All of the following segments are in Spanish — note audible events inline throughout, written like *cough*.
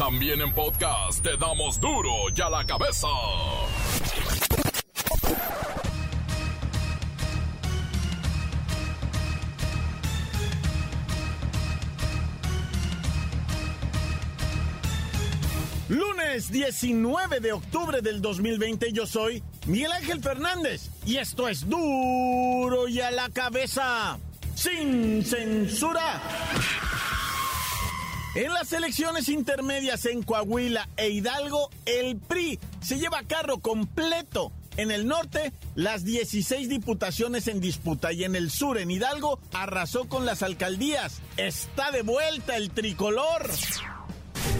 También en podcast te damos duro y a la cabeza. Lunes 19 de octubre del 2020 yo soy Miguel Ángel Fernández y esto es duro y a la cabeza, sin censura. En las elecciones intermedias en Coahuila e Hidalgo, el PRI se lleva carro completo. En el norte, las 16 diputaciones en disputa y en el sur, en Hidalgo, arrasó con las alcaldías. Está de vuelta el tricolor.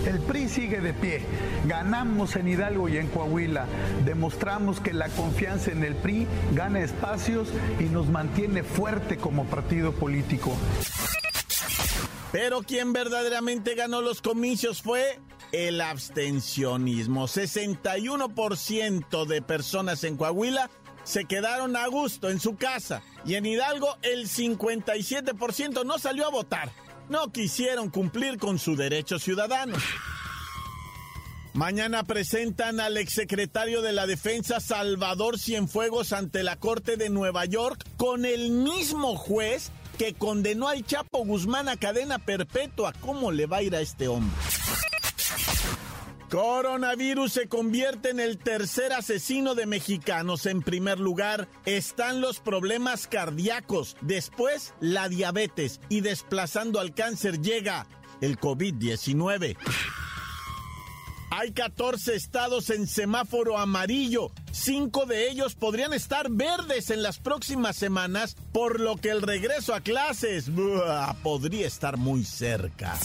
El PRI sigue de pie. Ganamos en Hidalgo y en Coahuila. Demostramos que la confianza en el PRI gana espacios y nos mantiene fuerte como partido político. Pero quien verdaderamente ganó los comicios fue el abstencionismo. 61% de personas en Coahuila se quedaron a gusto en su casa y en Hidalgo el 57% no salió a votar. No quisieron cumplir con su derecho ciudadano. Mañana presentan al exsecretario de la Defensa Salvador Cienfuegos ante la Corte de Nueva York con el mismo juez que condenó al Chapo Guzmán a cadena perpetua. ¿Cómo le va a ir a este hombre? Coronavirus se convierte en el tercer asesino de mexicanos. En primer lugar están los problemas cardíacos, después la diabetes y desplazando al cáncer llega el COVID-19. Hay 14 estados en semáforo amarillo. Cinco de ellos podrían estar verdes en las próximas semanas, por lo que el regreso a clases podría estar muy cerca.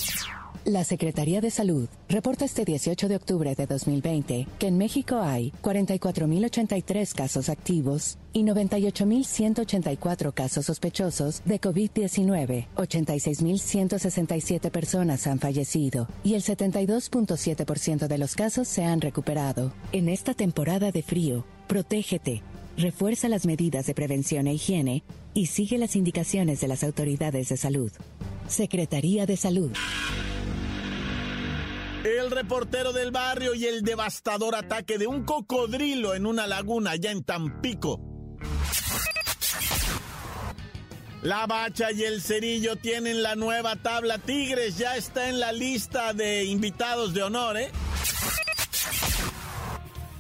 La Secretaría de Salud reporta este 18 de octubre de 2020 que en México hay 44.083 casos activos y 98.184 casos sospechosos de COVID-19. 86.167 personas han fallecido y el 72.7% de los casos se han recuperado. En esta temporada de frío, protégete, refuerza las medidas de prevención e higiene y sigue las indicaciones de las autoridades de salud. Secretaría de Salud. El reportero del barrio y el devastador ataque de un cocodrilo en una laguna allá en Tampico. La bacha y el cerillo tienen la nueva tabla. Tigres ya está en la lista de invitados de honor, ¿eh?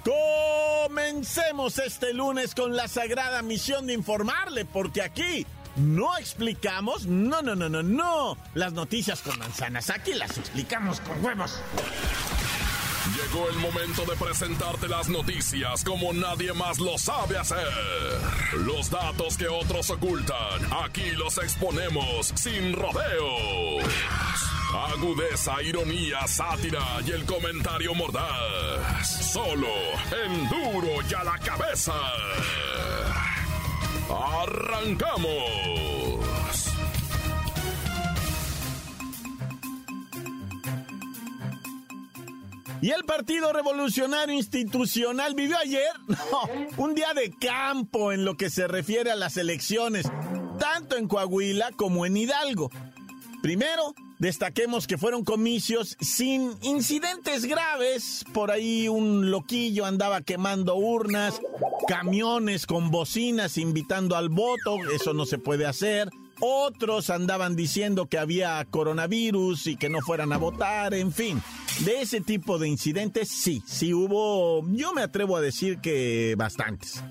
Comencemos este lunes con la sagrada misión de informarle, porque aquí no explicamos, no, no, no, no, no, las noticias con manzanas, aquí las explicamos con huevos. Llegó el momento de presentarte las noticias como nadie más lo sabe hacer. Los datos que otros ocultan, aquí los exponemos sin rodeos. Agudeza, ironía, sátira y el comentario mordaz. Solo en duro y a la cabeza. ¡Arrancamos! ¿Y el Partido Revolucionario Institucional vivió ayer? *laughs* Un día de campo en lo que se refiere a las elecciones, tanto en Coahuila como en Hidalgo. Primero, destaquemos que fueron comicios sin incidentes graves. Por ahí un loquillo andaba quemando urnas, camiones con bocinas invitando al voto, eso no se puede hacer. Otros andaban diciendo que había coronavirus y que no fueran a votar, en fin. De ese tipo de incidentes sí, sí hubo, yo me atrevo a decir que bastantes.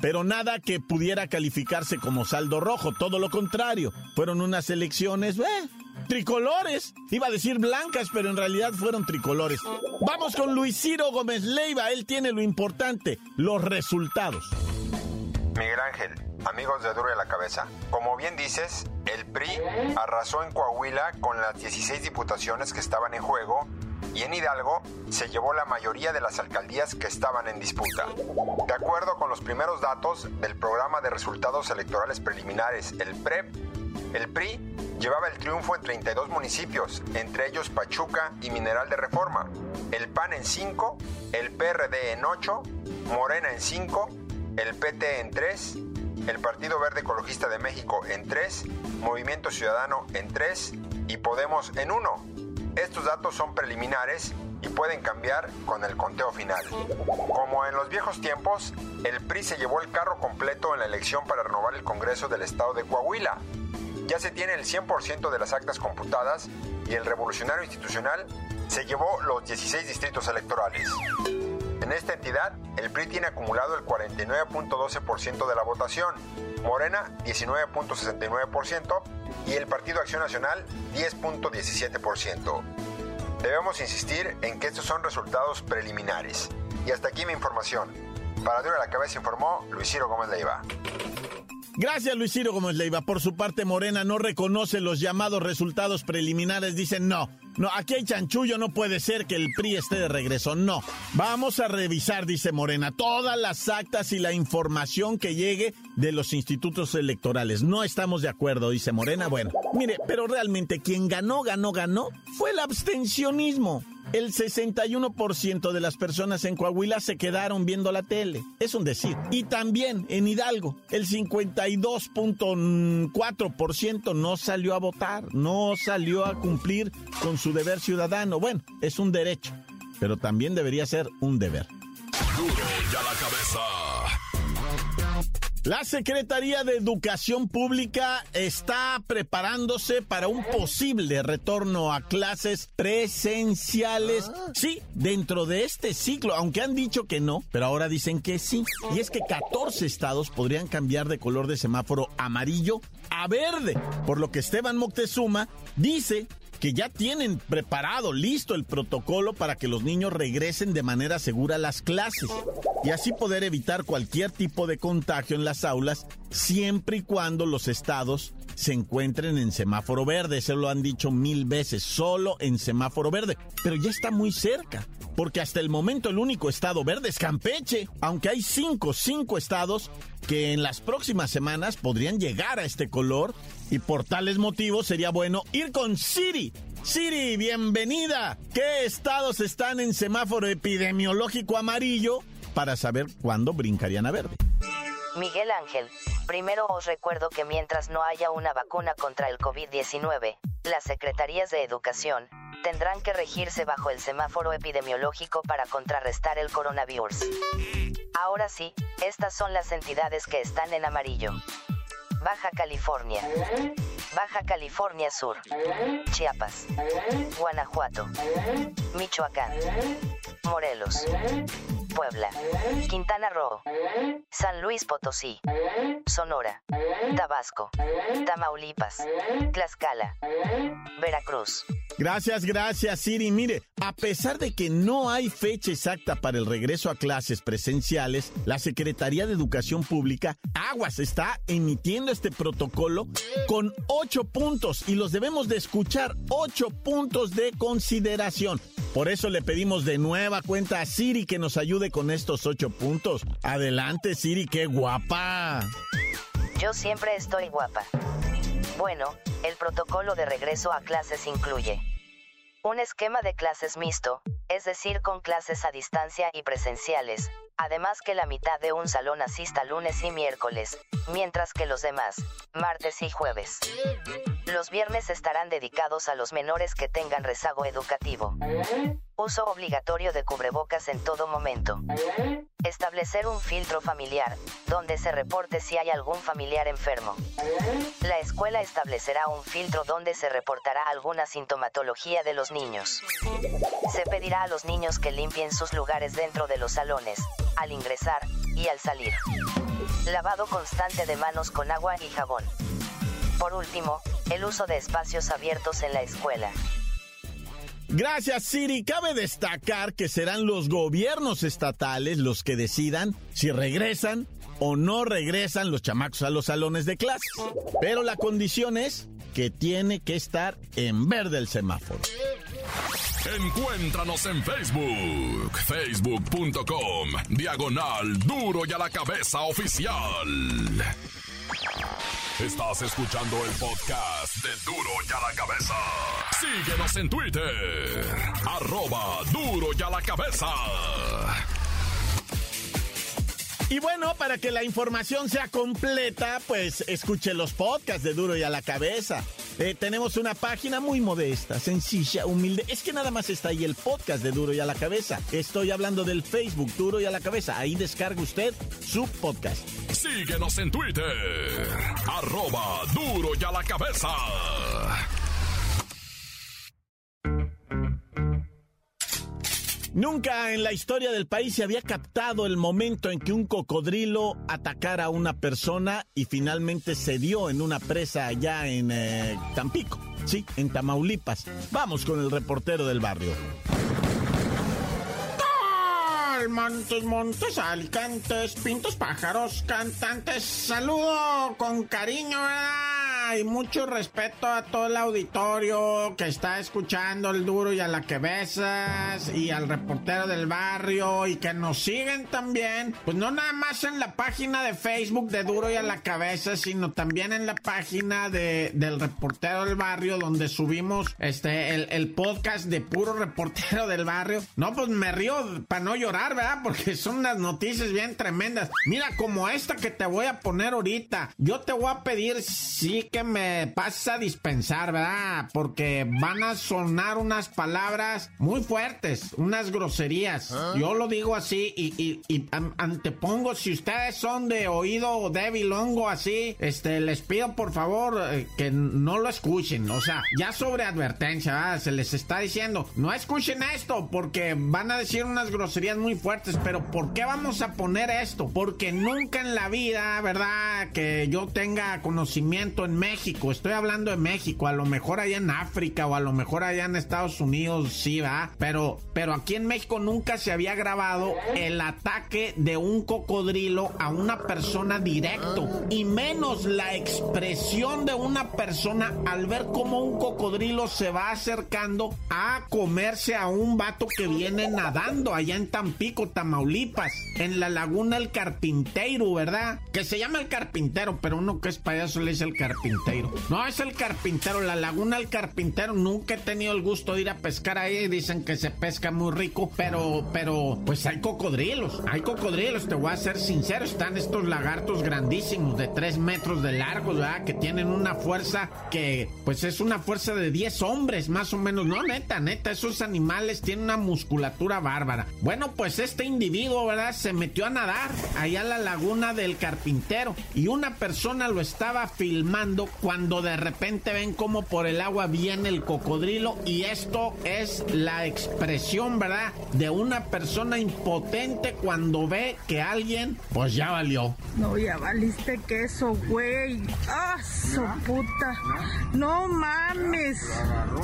Pero nada que pudiera calificarse como saldo rojo, todo lo contrario. Fueron unas elecciones, eh, tricolores. Iba a decir blancas, pero en realidad fueron tricolores. Vamos con Luis Ciro Gómez Leiva, él tiene lo importante, los resultados. Miguel Ángel, amigos de Duro de la Cabeza. Como bien dices, el PRI arrasó en Coahuila con las 16 diputaciones que estaban en juego y en Hidalgo se llevó la mayoría de las alcaldías que estaban en disputa. De acuerdo con los primeros datos del programa de resultados electorales preliminares, el PREP, el PRI llevaba el triunfo en 32 municipios, entre ellos Pachuca y Mineral de Reforma, el PAN en 5, el PRD en 8, Morena en 5, el PT en 3, el Partido Verde Ecologista de México en 3, Movimiento Ciudadano en 3 y Podemos en 1. estos datos son preliminares y pueden cambiar con el conteo final. Como en los viejos tiempos, el PRI se llevó el carro completo en la elección para renovar el Congreso del Estado de Coahuila. Ya se tiene el 100% de las actas computadas y el revolucionario institucional se llevó los 16 distritos electorales. En esta entidad, el PRI tiene acumulado el 49.12% de la votación, Morena 19.69% y el Partido Acción Nacional 10.17%. Debemos insistir en que estos son resultados preliminares. Y hasta aquí mi información. Para Dura la Cabeza informó Luis Ciro Gómez Leiva. Gracias, Luis Ciro Gómez Leiva. Por su parte, Morena no reconoce los llamados resultados preliminares. Dicen no. No, aquí hay chanchullo, no puede ser que el PRI esté de regreso. No. Vamos a revisar, dice Morena, todas las actas y la información que llegue de los institutos electorales. No estamos de acuerdo, dice Morena. Bueno, mire, pero realmente quien ganó, ganó, ganó fue el abstencionismo el 61% de las personas en Coahuila se quedaron viendo la tele. Es un decir. Y también en Hidalgo, el 52.4% no salió a votar, no salió a cumplir con su deber ciudadano. Bueno, es un derecho, pero también debería ser un deber. ya la cabeza. La Secretaría de Educación Pública está preparándose para un posible retorno a clases presenciales. Ah. Sí, dentro de este ciclo, aunque han dicho que no, pero ahora dicen que sí. Y es que 14 estados podrían cambiar de color de semáforo amarillo a verde, por lo que Esteban Moctezuma dice que ya tienen preparado, listo el protocolo para que los niños regresen de manera segura a las clases y así poder evitar cualquier tipo de contagio en las aulas siempre y cuando los estados se encuentren en semáforo verde. Eso lo han dicho mil veces, solo en semáforo verde. Pero ya está muy cerca, porque hasta el momento el único estado verde es Campeche, aunque hay cinco, cinco estados que en las próximas semanas podrían llegar a este color y por tales motivos sería bueno ir con Siri. Siri, bienvenida. ¿Qué estados están en semáforo epidemiológico amarillo para saber cuándo brincarían a verde? Miguel Ángel, primero os recuerdo que mientras no haya una vacuna contra el COVID-19, las secretarías de educación tendrán que regirse bajo el semáforo epidemiológico para contrarrestar el coronavirus. Ahora sí, estas son las entidades que están en amarillo. Baja California, Baja California Sur, Chiapas, Guanajuato, Michoacán, Morelos, Puebla, Quintana Roo, San Luis Potosí, Sonora, Tabasco, Tamaulipas, Tlaxcala, Veracruz. Gracias, gracias, Siri. Mire, a pesar de que no hay fecha exacta para el regreso a clases presenciales, la Secretaría de Educación Pública, Aguas, está emitiendo este protocolo con ocho puntos y los debemos de escuchar, ocho puntos de consideración. Por eso le pedimos de nueva cuenta a Siri que nos ayude con estos ocho puntos. Adelante, Siri, qué guapa. Yo siempre estoy guapa. Bueno, el protocolo de regreso a clases incluye un esquema de clases mixto, es decir, con clases a distancia y presenciales, además que la mitad de un salón asista lunes y miércoles, mientras que los demás, martes y jueves. Los viernes estarán dedicados a los menores que tengan rezago educativo. Uso obligatorio de cubrebocas en todo momento. Establecer un filtro familiar, donde se reporte si hay algún familiar enfermo. La escuela establecerá un filtro donde se reportará alguna sintomatología de los niños. Se pedirá a los niños que limpien sus lugares dentro de los salones, al ingresar y al salir. Lavado constante de manos con agua y jabón. Por último, el uso de espacios abiertos en la escuela. Gracias, Siri. Cabe destacar que serán los gobiernos estatales los que decidan si regresan o no regresan los chamacos a los salones de clase. Pero la condición es que tiene que estar en verde el semáforo. Encuéntranos en Facebook, facebook.com, diagonal duro y a la cabeza oficial. Estás escuchando el podcast de Duro y a la cabeza. Síguenos en Twitter, arroba duro y a la cabeza. Y bueno, para que la información sea completa, pues escuche los podcasts de Duro y a la cabeza. Eh, tenemos una página muy modesta, sencilla, humilde. Es que nada más está ahí el podcast de Duro y a la Cabeza. Estoy hablando del Facebook Duro y a la Cabeza. Ahí descarga usted su podcast. Síguenos en Twitter. Arroba Duro y a la Cabeza. Nunca en la historia del país se había captado el momento en que un cocodrilo atacara a una persona y finalmente se dio en una presa allá en eh, Tampico, sí, en Tamaulipas. Vamos con el reportero del barrio. Montes, montes, alicantes, pintos, pájaros, cantantes. Saludo con cariño, y mucho respeto a todo el auditorio que está escuchando el duro y a la que besas y al reportero del barrio y que nos siguen también, pues no nada más en la página de Facebook de duro y a la cabeza, sino también en la página de, del reportero del barrio donde subimos este el, el podcast de puro reportero del barrio. No, pues me río para no llorar, ¿verdad? Porque son unas noticias bien tremendas. Mira, como esta que te voy a poner ahorita. Yo te voy a pedir, sí, que me pasa a dispensar, ¿verdad? Porque van a sonar unas palabras muy fuertes, unas groserías. ¿Ah? Yo lo digo así y, y, antepongo, si ustedes son de oído débil, hongo así, este, les pido por favor eh, que no lo escuchen. O sea, ya sobre advertencia, ¿verdad? Se les está diciendo, no escuchen esto porque van a decir unas groserías muy fuertes, pero ¿por qué vamos a poner esto? Porque nunca en la vida, ¿verdad? Que yo tenga conocimiento en México, estoy hablando de México, a lo mejor allá en África o a lo mejor allá en Estados Unidos, sí, va, pero, pero aquí en México nunca se había grabado el ataque de un cocodrilo a una persona directo y menos la expresión de una persona al ver cómo un cocodrilo se va acercando a comerse a un vato que viene nadando allá en Tampico, Tamaulipas, en la laguna El Carpintero, ¿verdad? Que se llama El Carpintero, pero uno que es payaso le dice El Carpintero no, es el carpintero, la laguna del carpintero. Nunca he tenido el gusto de ir a pescar ahí. Dicen que se pesca muy rico, pero, pero, pues hay cocodrilos. Hay cocodrilos, te voy a ser sincero. Están estos lagartos grandísimos de 3 metros de largo, ¿verdad? Que tienen una fuerza que, pues es una fuerza de 10 hombres, más o menos. No, neta, neta, esos animales tienen una musculatura bárbara. Bueno, pues este individuo, ¿verdad? Se metió a nadar allá a la laguna del carpintero y una persona lo estaba filmando cuando de repente ven como por el agua viene el cocodrilo y esto es la expresión, ¿verdad? De una persona impotente cuando ve que alguien pues ya valió. No, ya valiste queso, güey. ¡Ah, su puta! No mames.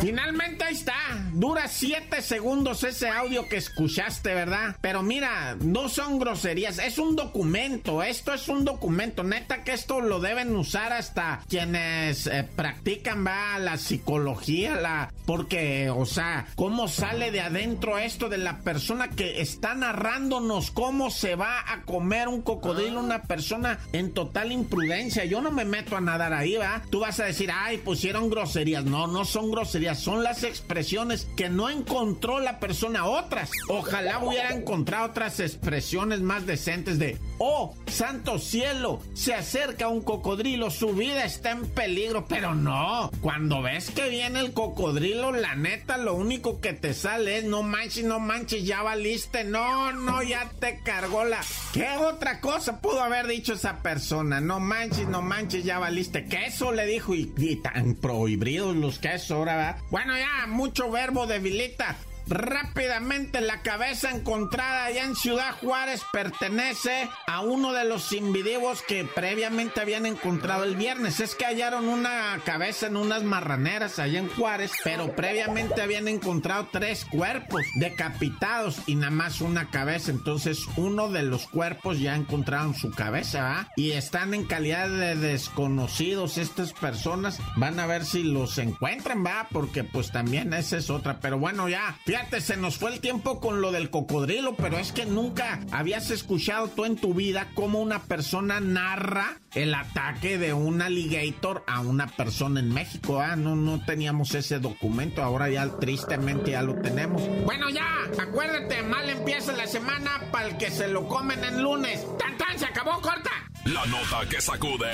Finalmente ahí está. Dura siete segundos ese audio que escuchaste, ¿verdad? Pero mira, no son groserías, es un documento. Esto es un documento. Neta que esto lo deben usar hasta quien eh, practican va la psicología, la porque, o sea, cómo sale de adentro esto de la persona que está narrándonos cómo se va a comer un cocodrilo una persona en total imprudencia. Yo no me meto a nadar ahí, va. Tú vas a decir, ay, pusieron groserías. No, no son groserías, son las expresiones que no encontró la persona otras. Ojalá hubiera encontrado otras expresiones más decentes de, oh, santo cielo, se acerca un cocodrilo, su vida está en peligro, pero no. Cuando ves que viene el cocodrilo, la neta, lo único que te sale es no manches, no manches, ya valiste. No, no, ya te cargó la. ¿Qué otra cosa pudo haber dicho esa persona? No manches, no manches, ya valiste. Queso le dijo y, tan prohibidos los quesos ahora, ¿verdad? Bueno, ya, mucho verbo debilita. Rápidamente la cabeza encontrada allá en Ciudad Juárez pertenece a uno de los individuos que previamente habían encontrado el viernes. Es que hallaron una cabeza en unas marraneras allá en Juárez, pero previamente habían encontrado tres cuerpos decapitados y nada más una cabeza. Entonces uno de los cuerpos ya encontraron su cabeza, ¿va? Y están en calidad de desconocidos estas personas. Van a ver si los encuentran, ¿va? Porque pues también esa es otra. Pero bueno, ya, se nos fue el tiempo con lo del cocodrilo, pero es que nunca habías escuchado tú en tu vida cómo una persona narra el ataque de un alligator a una persona en México. Ah, no, no teníamos ese documento, ahora ya tristemente ya lo tenemos. Bueno, ya, acuérdate, mal empieza la semana para el que se lo comen en lunes. ¡Tan, tan! ¡Se acabó, corta! La nota que sacude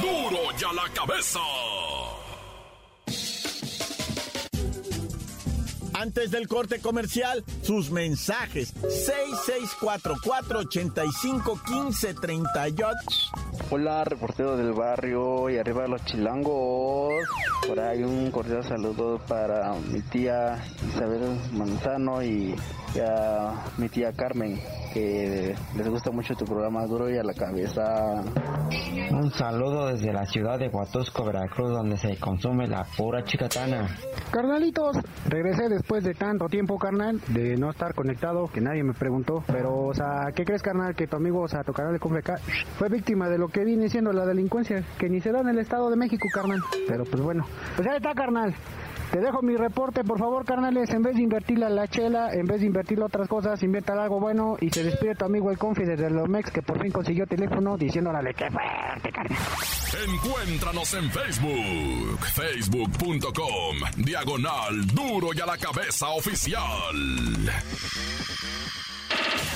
duro y a la cabeza. Antes del corte comercial, sus mensajes. 6644-851538. Hola, reportero del barrio y arriba los chilangos. Por ahí un cordial saludo para mi tía Isabel Manzano y a mi tía Carmen, que les gusta mucho tu programa duro y a la cabeza. Un saludo desde la ciudad de Huatusco, Veracruz, donde se consume la pura chicatana. Carnalitos, regresé después de tanto tiempo, carnal, de no estar conectado, que nadie me preguntó. Pero, o sea, ¿qué crees, carnal? Que tu amigo, o sea, tocará de acá, fue víctima de lo que viene siendo la delincuencia, que ni se da en el Estado de México, carnal. Pero, pues bueno, pues ahí está, carnal. Te dejo mi reporte, por favor, carnales. En vez de invertirla la chela, en vez de invertirle otras cosas, invierta algo bueno. Y se despide tu amigo el confi desde Lomex, que por fin consiguió teléfono, diciéndole que fuerte, carnal. Encuéntranos en Facebook, facebook.com, diagonal duro y a la cabeza oficial.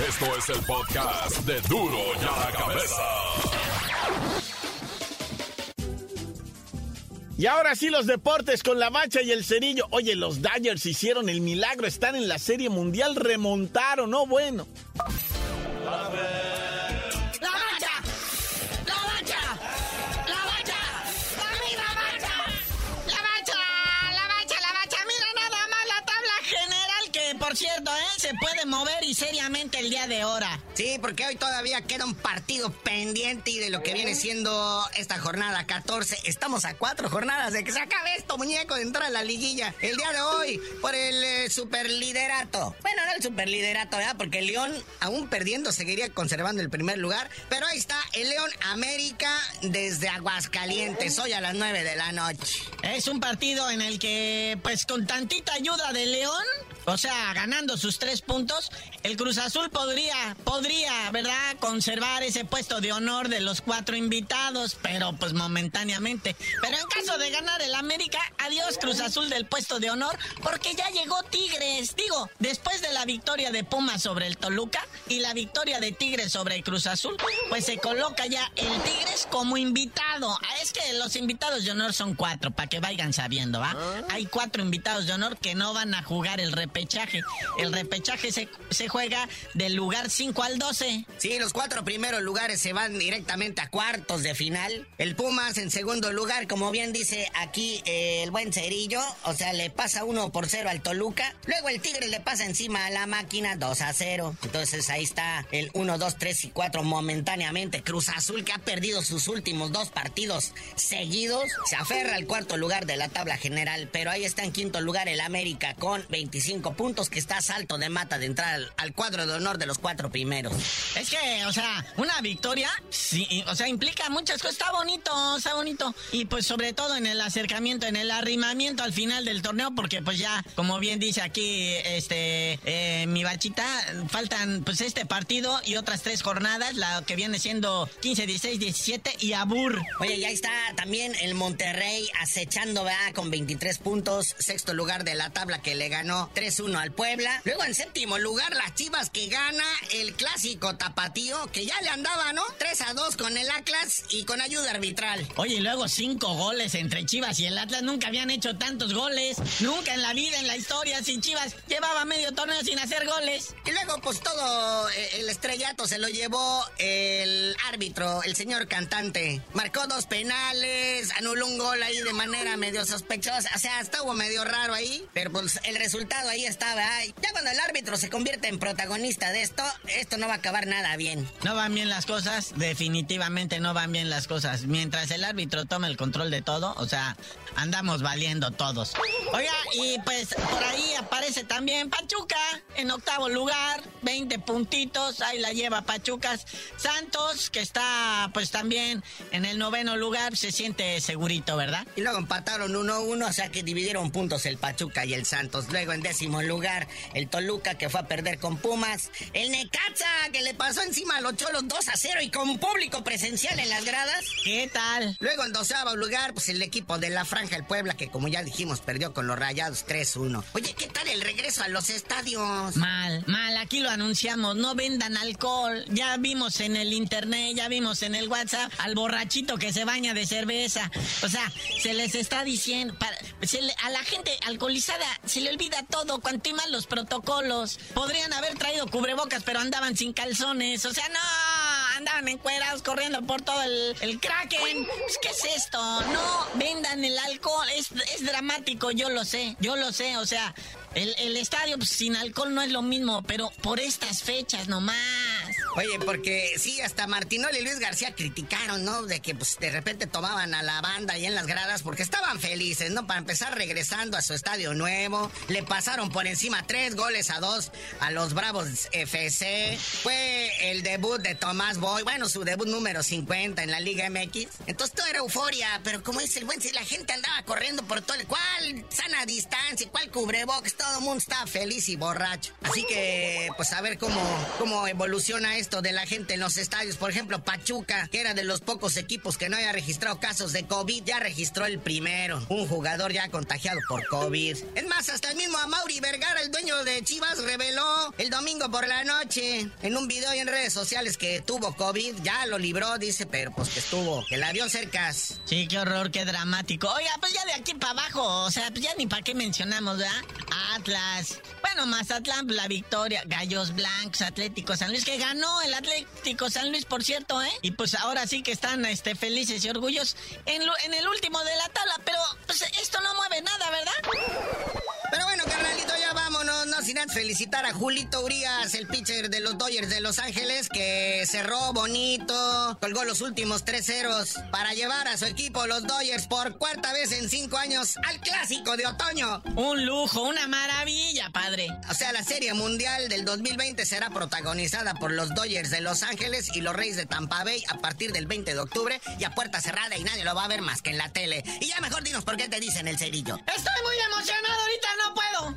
Esto es el podcast de duro y a la cabeza. Y ahora sí los deportes con la bacha y el cerillo. Oye, los Dodgers hicieron el milagro, están en la Serie Mundial, remontaron, no bueno. por cierto, ¿eh? Se puede mover y seriamente el día de hora. Sí, porque hoy todavía queda un partido pendiente y de lo que viene siendo esta jornada 14. Estamos a cuatro jornadas de que se acabe esto, muñeco, de entrar a la liguilla. El día de hoy, por el eh, superliderato. Bueno, no el superliderato, ¿verdad? Porque el León, aún perdiendo, seguiría conservando el primer lugar. Pero ahí está el León América desde Aguascalientes, hoy a las 9 de la noche. Es un partido en el que, pues con tantita ayuda de León, o sea, ganando sus tres puntos, el Cruz Azul podría, podría, ¿verdad?, conservar ese puesto de honor de los cuatro invitados, pero pues momentáneamente. Pero en caso de ganar el América, adiós Cruz Azul del puesto de honor, porque ya llegó Tigres. Digo, después de la victoria de Pumas sobre el Toluca y la victoria de Tigres sobre el Cruz Azul, pues se coloca ya el Tigres como invitado. Ah, es que los invitados de honor son cuatro, para que vayan sabiendo, ¿va? Hay cuatro invitados de honor que no van a jugar el repechaje. El repechaje se, se juega del lugar 5 al 12. Sí, los cuatro primeros lugares se van directamente a cuartos de final. El Pumas en segundo lugar, como bien dice aquí eh, el buen Cerillo, o sea, le pasa 1 por 0 al Toluca. Luego el Tigre le pasa encima a la máquina 2 a 0. Entonces ahí está el 1, 2, 3 y 4 momentáneamente. Cruz Azul que ha perdido sus últimos dos partidos seguidos. Se aferra al cuarto lugar de la tabla general, pero ahí está en quinto lugar el América con 25 puntos que está salto de mata de entrar al, al cuadro de honor de los cuatro primeros. Es que, o sea, una victoria, sí, o sea, implica muchas cosas. Está bonito, está bonito. Y pues sobre todo en el acercamiento, en el arrimamiento al final del torneo, porque pues ya, como bien dice aquí, este, eh, mi bachita, faltan pues este partido y otras tres jornadas, la que viene siendo 15, 16, 17 y Abur. Oye, ya está también el Monterrey acechando, ¿verdad? Con 23 puntos, sexto lugar de la tabla que le ganó 3-1 al Puebla. Luego en séptimo lugar las Chivas que gana el clásico tapatío, que ya le andaba, ¿no? 3 a 2 con el Atlas y con ayuda arbitral. Oye, y luego cinco goles entre Chivas y el Atlas. Nunca habían hecho tantos goles. Nunca en la vida, en la historia, sin Chivas llevaba medio torneo sin hacer goles. Y luego, pues todo eh, el estrellato se lo llevó el árbitro, el señor cantante. Marcó dos penales, anuló un gol ahí de manera medio sospechosa. O sea, estuvo medio raro ahí. Pero pues el resultado ahí estaba. Ay, ya cuando el árbitro se convierte en protagonista de esto, esto no va a acabar nada bien. No van bien las cosas, definitivamente no van bien las cosas. Mientras el árbitro toma el control de todo, o sea, andamos valiendo todos. Oiga, y pues por ahí aparece también Pachuca en octavo lugar, 20 puntitos, ahí la lleva Pachucas. Santos, que está pues también en el noveno lugar, se siente segurito, ¿verdad? Y luego empataron 1-1, o sea que dividieron puntos el Pachuca y el Santos. Luego en décimo lugar el Toluca que fue a perder con Pumas, el Necaxa que le pasó encima a los Cholos 2 a 0 y con público presencial en las gradas. ¿Qué tal? Luego en doceavo lugar, pues el equipo de la Franja el Puebla que como ya dijimos perdió con los Rayados 3-1. Oye, ¿qué tal el regreso a los estadios? Mal, mal, aquí lo anunciamos, no vendan alcohol. Ya vimos en el internet, ya vimos en el WhatsApp al borrachito que se baña de cerveza. O sea, se les está diciendo, a la gente alcoholizada se le olvida todo, cuanto más los protocolos. Podrían haber traído cubrebocas, pero andaban sin calzones. O sea, no, andaban encuerados corriendo por todo el, el Kraken. Pues, ¿Qué es esto? No vendan el alcohol. Es, es dramático, yo lo sé, yo lo sé. O sea, el, el estadio pues, sin alcohol no es lo mismo, pero por estas fechas nomás. Oye, porque sí, hasta Martinoli y Luis García criticaron, ¿no? De que pues de repente tomaban a la banda ahí en las gradas porque estaban felices, ¿no? Para empezar regresando a su estadio nuevo. Le pasaron por encima tres goles a dos a los Bravos FC. Fue el debut de Tomás Boy, bueno, su debut número 50 en la Liga MX. Entonces todo era euforia, pero como dice el buen, si la gente andaba corriendo por todo el... ¿Cuál sana distancia? ¿Cuál cubrebox? Todo el mundo estaba feliz y borracho. Así que, pues a ver cómo, cómo evoluciona esto de la gente en los estadios. Por ejemplo, Pachuca, que era de los pocos equipos que no había registrado casos de COVID, ya registró el primero. Un jugador ya contagiado por COVID. Es más, hasta el mismo Amauri Vergara, el dueño de Chivas, reveló el domingo por la noche en un video en redes sociales que tuvo COVID. Ya lo libró, dice, pero pues que estuvo, que la dio cerca. Sí, qué horror, qué dramático. Oiga, pues ya de aquí para abajo, o sea, pues ya ni para qué mencionamos, ¿verdad? Atlas. Bueno, Mazatlán, la victoria. Gallos Blancos, Atlético San Luis, que ganó el Atlético San Luis, por cierto, ¿eh? Y pues ahora sí que están este, felices y orgullosos en, en el último de la tabla, pero pues esto no mueve nada, ¿verdad? Pero bueno, carnalito, sin antes felicitar a Julito Urias, el pitcher de los Dodgers de Los Ángeles, que cerró bonito, colgó los últimos tres ceros para llevar a su equipo, los Dodgers, por cuarta vez en cinco años al clásico de otoño. Un lujo, una maravilla, padre. O sea, la Serie Mundial del 2020 será protagonizada por los Dodgers de Los Ángeles y los Reyes de Tampa Bay a partir del 20 de octubre y a puerta cerrada y nadie lo va a ver más que en la tele. Y ya mejor dinos por qué te dicen el cerillo. Estoy muy emocionado ahorita, no puedo.